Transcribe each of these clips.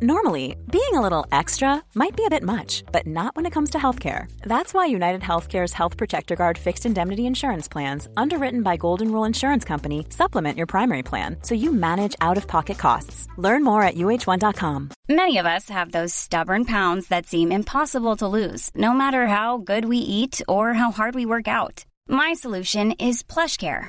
Normally, being a little extra might be a bit much, but not when it comes to healthcare. That's why United Healthcare's Health Protector Guard fixed indemnity insurance plans, underwritten by Golden Rule Insurance Company, supplement your primary plan so you manage out of pocket costs. Learn more at uh1.com. Many of us have those stubborn pounds that seem impossible to lose, no matter how good we eat or how hard we work out. My solution is PlushCare.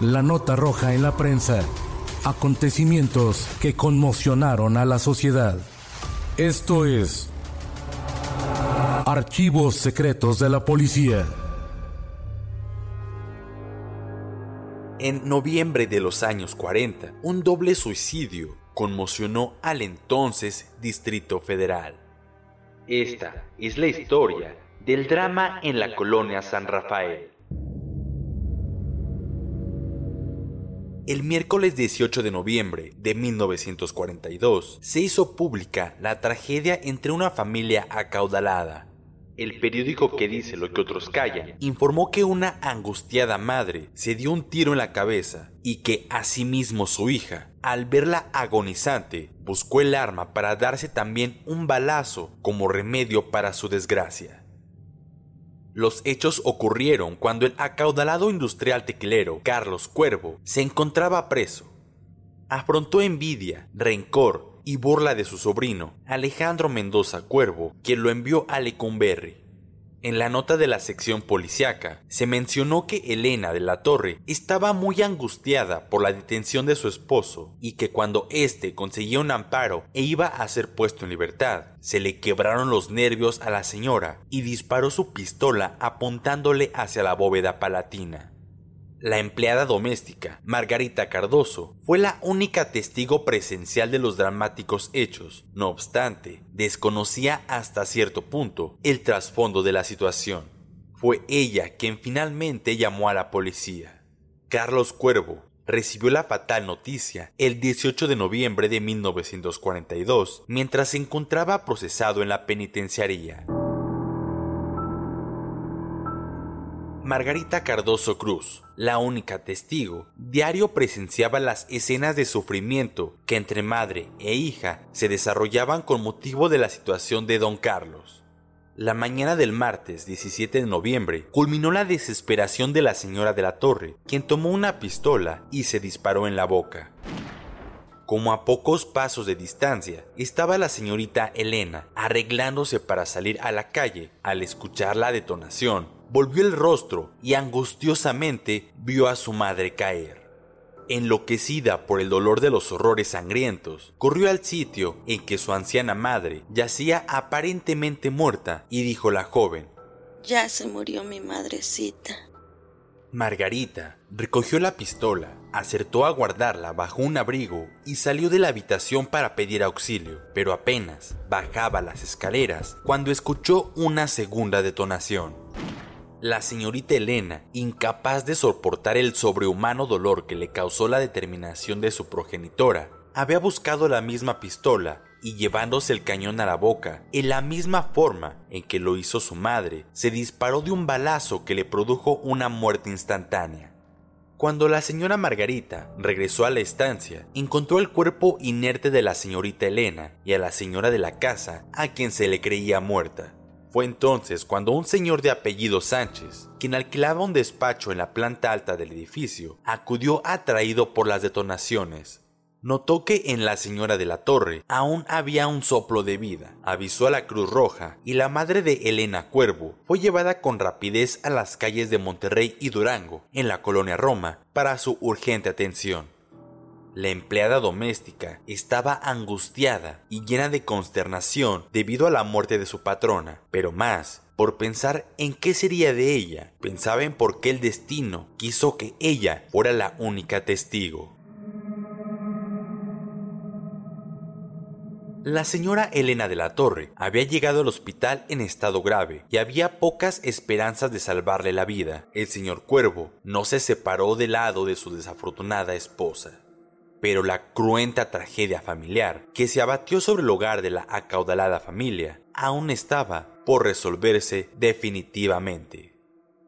La nota roja en la prensa. Acontecimientos que conmocionaron a la sociedad. Esto es Archivos Secretos de la Policía. En noviembre de los años 40, un doble suicidio conmocionó al entonces Distrito Federal. Esta es la historia del drama en la colonia San Rafael. El miércoles 18 de noviembre de 1942 se hizo pública la tragedia entre una familia acaudalada. El periódico que dice lo que otros callan informó que una angustiada madre se dio un tiro en la cabeza y que asimismo su hija, al verla agonizante, buscó el arma para darse también un balazo como remedio para su desgracia. Los hechos ocurrieron cuando el acaudalado industrial tequilero Carlos Cuervo se encontraba preso. Afrontó envidia, rencor y burla de su sobrino, Alejandro Mendoza Cuervo, quien lo envió a Lecumberri. En la nota de la sección policiaca se mencionó que Elena de la Torre estaba muy angustiada por la detención de su esposo y que cuando éste conseguía un amparo e iba a ser puesto en libertad, se le quebraron los nervios a la señora y disparó su pistola apuntándole hacia la bóveda palatina. La empleada doméstica, Margarita Cardoso, fue la única testigo presencial de los dramáticos hechos. No obstante, desconocía hasta cierto punto el trasfondo de la situación. Fue ella quien finalmente llamó a la policía. Carlos Cuervo recibió la fatal noticia el 18 de noviembre de 1942 mientras se encontraba procesado en la penitenciaría. Margarita Cardoso Cruz, la única testigo, diario presenciaba las escenas de sufrimiento que entre madre e hija se desarrollaban con motivo de la situación de don Carlos. La mañana del martes 17 de noviembre culminó la desesperación de la señora de la Torre, quien tomó una pistola y se disparó en la boca. Como a pocos pasos de distancia estaba la señorita Elena arreglándose para salir a la calle al escuchar la detonación volvió el rostro y angustiosamente vio a su madre caer. Enloquecida por el dolor de los horrores sangrientos, corrió al sitio en que su anciana madre yacía aparentemente muerta y dijo la joven, Ya se murió mi madrecita. Margarita recogió la pistola, acertó a guardarla bajo un abrigo y salió de la habitación para pedir auxilio, pero apenas bajaba las escaleras cuando escuchó una segunda detonación. La señorita Elena, incapaz de soportar el sobrehumano dolor que le causó la determinación de su progenitora, había buscado la misma pistola y llevándose el cañón a la boca, en la misma forma en que lo hizo su madre, se disparó de un balazo que le produjo una muerte instantánea. Cuando la señora Margarita regresó a la estancia, encontró el cuerpo inerte de la señorita Elena y a la señora de la casa, a quien se le creía muerta. Fue entonces cuando un señor de apellido Sánchez, quien alquilaba un despacho en la planta alta del edificio, acudió atraído por las detonaciones. Notó que en la señora de la torre aún había un soplo de vida, avisó a la Cruz Roja y la madre de Elena Cuervo fue llevada con rapidez a las calles de Monterrey y Durango, en la colonia Roma, para su urgente atención. La empleada doméstica estaba angustiada y llena de consternación debido a la muerte de su patrona, pero más por pensar en qué sería de ella. Pensaba en por qué el destino quiso que ella fuera la única testigo. La señora Elena de la Torre había llegado al hospital en estado grave y había pocas esperanzas de salvarle la vida. El señor Cuervo no se separó del lado de su desafortunada esposa. Pero la cruenta tragedia familiar que se abatió sobre el hogar de la acaudalada familia aún estaba por resolverse definitivamente.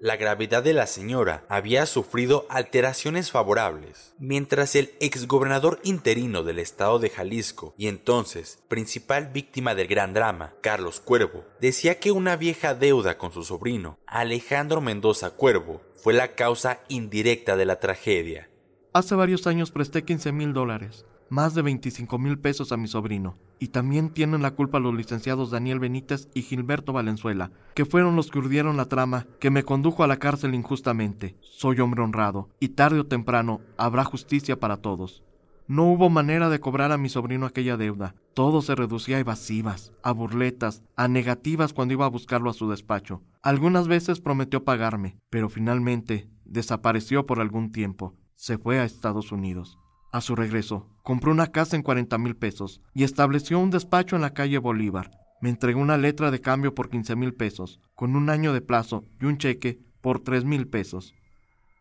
La gravedad de la señora había sufrido alteraciones favorables, mientras el exgobernador interino del estado de Jalisco y entonces principal víctima del gran drama, Carlos Cuervo, decía que una vieja deuda con su sobrino, Alejandro Mendoza Cuervo, fue la causa indirecta de la tragedia. Hace varios años presté 15 mil dólares, más de 25 mil pesos a mi sobrino. Y también tienen la culpa los licenciados Daniel Benítez y Gilberto Valenzuela, que fueron los que urdieron la trama que me condujo a la cárcel injustamente. Soy hombre honrado, y tarde o temprano habrá justicia para todos. No hubo manera de cobrar a mi sobrino aquella deuda. Todo se reducía a evasivas, a burletas, a negativas cuando iba a buscarlo a su despacho. Algunas veces prometió pagarme, pero finalmente desapareció por algún tiempo se fue a Estados Unidos. A su regreso, compró una casa en 40 mil pesos y estableció un despacho en la calle Bolívar. Me entregó una letra de cambio por 15 mil pesos, con un año de plazo y un cheque por 3 mil pesos.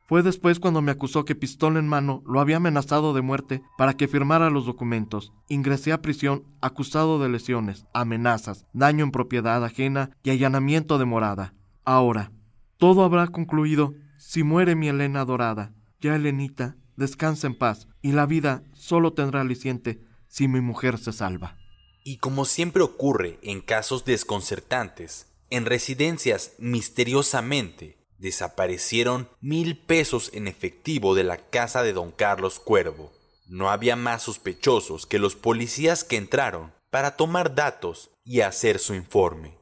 Fue después cuando me acusó que pistola en mano lo había amenazado de muerte para que firmara los documentos. Ingresé a prisión acusado de lesiones, amenazas, daño en propiedad ajena y allanamiento de morada. Ahora, todo habrá concluido si muere mi Elena dorada. Ya, Elenita, descansa en paz, y la vida solo tendrá aliciente si mi mujer se salva. Y como siempre ocurre en casos desconcertantes, en residencias misteriosamente desaparecieron mil pesos en efectivo de la casa de don Carlos Cuervo. No había más sospechosos que los policías que entraron para tomar datos y hacer su informe.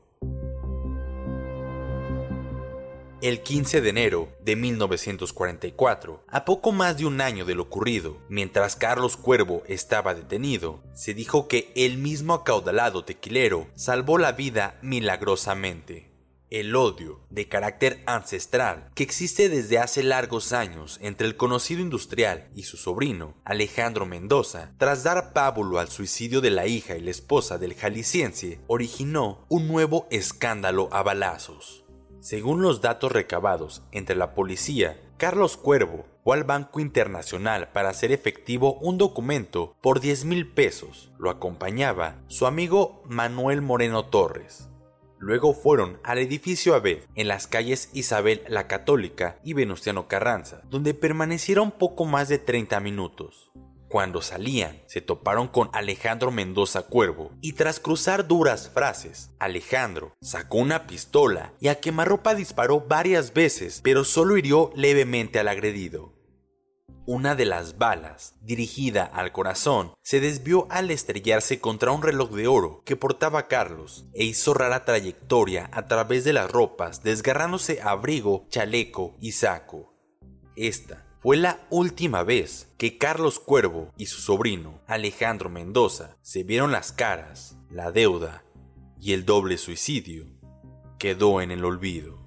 El 15 de enero de 1944, a poco más de un año de lo ocurrido, mientras Carlos Cuervo estaba detenido, se dijo que el mismo acaudalado tequilero salvó la vida milagrosamente. El odio de carácter ancestral que existe desde hace largos años entre el conocido industrial y su sobrino, Alejandro Mendoza, tras dar pábulo al suicidio de la hija y la esposa del jalisciense, originó un nuevo escándalo a balazos. Según los datos recabados entre la policía, Carlos Cuervo fue al Banco Internacional para hacer efectivo un documento por 10 mil pesos. Lo acompañaba su amigo Manuel Moreno Torres. Luego fueron al edificio Abed, en las calles Isabel la Católica y Venustiano Carranza, donde permanecieron poco más de 30 minutos. Cuando salían, se toparon con Alejandro Mendoza Cuervo y tras cruzar duras frases, Alejandro sacó una pistola y a quemarropa disparó varias veces, pero solo hirió levemente al agredido. Una de las balas, dirigida al corazón, se desvió al estrellarse contra un reloj de oro que portaba Carlos e hizo rara trayectoria a través de las ropas, desgarrándose abrigo, chaleco y saco. Esta fue la última vez que Carlos Cuervo y su sobrino Alejandro Mendoza se vieron las caras, la deuda y el doble suicidio quedó en el olvido.